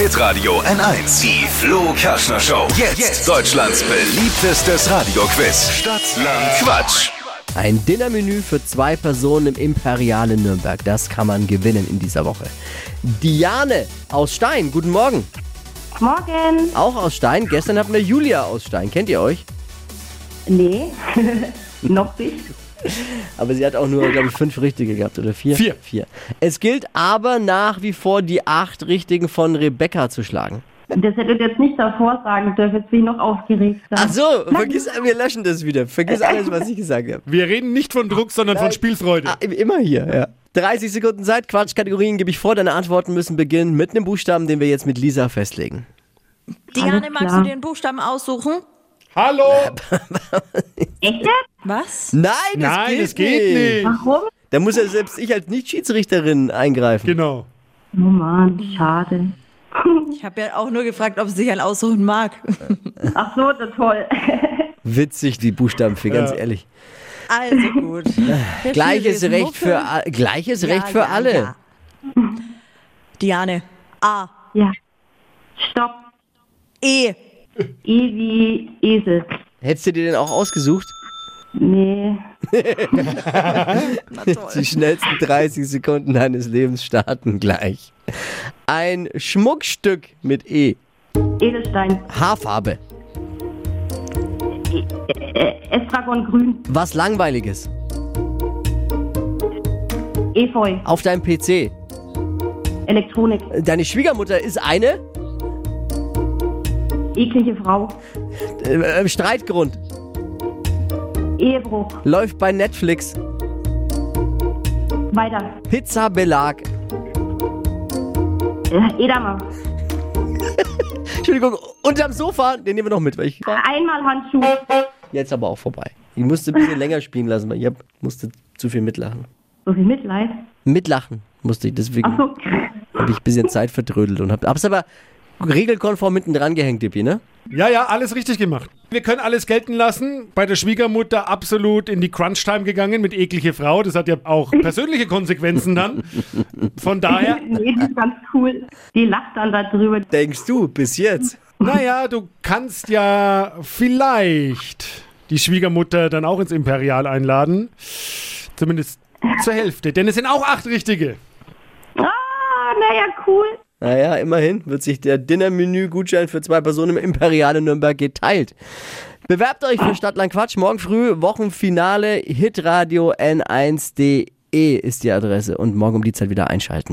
Hitradio N1. Die Flo Kaschner Show. Jetzt, Deutschlands beliebtestes Radioquiz. Stadt, Land, Quatsch. Ein Dinnermenü für zwei Personen im Imperial in Nürnberg. Das kann man gewinnen in dieser Woche. Diane aus Stein, guten Morgen. Morgen. Auch aus Stein. Gestern hatten wir Julia aus Stein. Kennt ihr euch? Nee, noch nicht. Aber sie hat auch nur, glaube ich, fünf richtige gehabt oder vier? Vier. Vier. Es gilt aber nach wie vor die acht richtigen von Rebecca zu schlagen. Das hättet ihr jetzt nicht davor sagen dürfen, jetzt bin ich noch aufgeregt. Ach so, vergiss, wir löschen das wieder. Vergiss alles, was ich gesagt habe. Wir reden nicht von Druck, sondern von Spielfreude. Ah, immer hier, ja. 30 Sekunden Zeit, Quatschkategorien gebe ich vor. Deine Antworten müssen beginnen mit einem Buchstaben, den wir jetzt mit Lisa festlegen. Diane, magst du den Buchstaben aussuchen? Hallo? Echt? Was? Nein, das Nein, geht, es geht nicht. Warum? Da muss ja selbst ich als Nicht-Schiedsrichterin eingreifen. Genau. Oh Mann, schade. Ich habe ja auch nur gefragt, ob sie sich einen aussuchen mag. Ach so, das toll. Witzig, die Buchstaben für ganz Ja. ehrlich. Also gut. Gleiches ist Recht für, gleiches Ja, Recht für ja, alle. ja. Diane. A. Ja. Stopp. E. E wie Esel. Hättest du dir den auch ausgesucht? Nee. Die schnellsten 30 Sekunden deines Lebens starten gleich. Ein Schmuckstück mit E. Edelstein. Haarfarbe. Äh, Estragon grün. Was Langweiliges. Efeu. Auf deinem PC. Elektronik. Deine Schwiegermutter ist eine Eklige Frau. äh, Streitgrund. Ehebruch. Läuft bei Netflix. Weiter. Pizzabelag. Äh, Edamer. Entschuldigung, unterm Sofa, den nehmen wir noch mit, weil ich Einmal Handschuh. jetzt aber auch vorbei. Ich musste ein bisschen länger spielen lassen, weil ich hab, musste zu viel mitlachen. So viel Mitleid. Mitlachen musste ich, deswegen so. habe ich ein bisschen Zeit verdrödelt und hab, hab's aber regelkonform hinten dran gehängt, Dippi, ne? Ja, ja, alles richtig gemacht. Wir können alles gelten lassen. Bei der Schwiegermutter absolut in die Crunch-Time gegangen mit eklige Frau. Das hat ja auch persönliche Konsequenzen dann. Von daher, Nee, die ist ganz cool. Die lacht dann darüber. Denkst du, bis jetzt? naja, du kannst ja vielleicht die Schwiegermutter dann auch ins Imperial einladen. Zumindest zur Hälfte. Denn es sind auch acht richtige. Ah, naja, cool. Naja, immerhin wird sich der Dinnermenü-Gutschein für zwei Personen im Imperial in Nürnberg geteilt. Bewerbt euch für Stadtland Quatsch. Morgen früh Wochenfinale hitradio n1.de ist die Adresse und morgen um die Zeit wieder einschalten.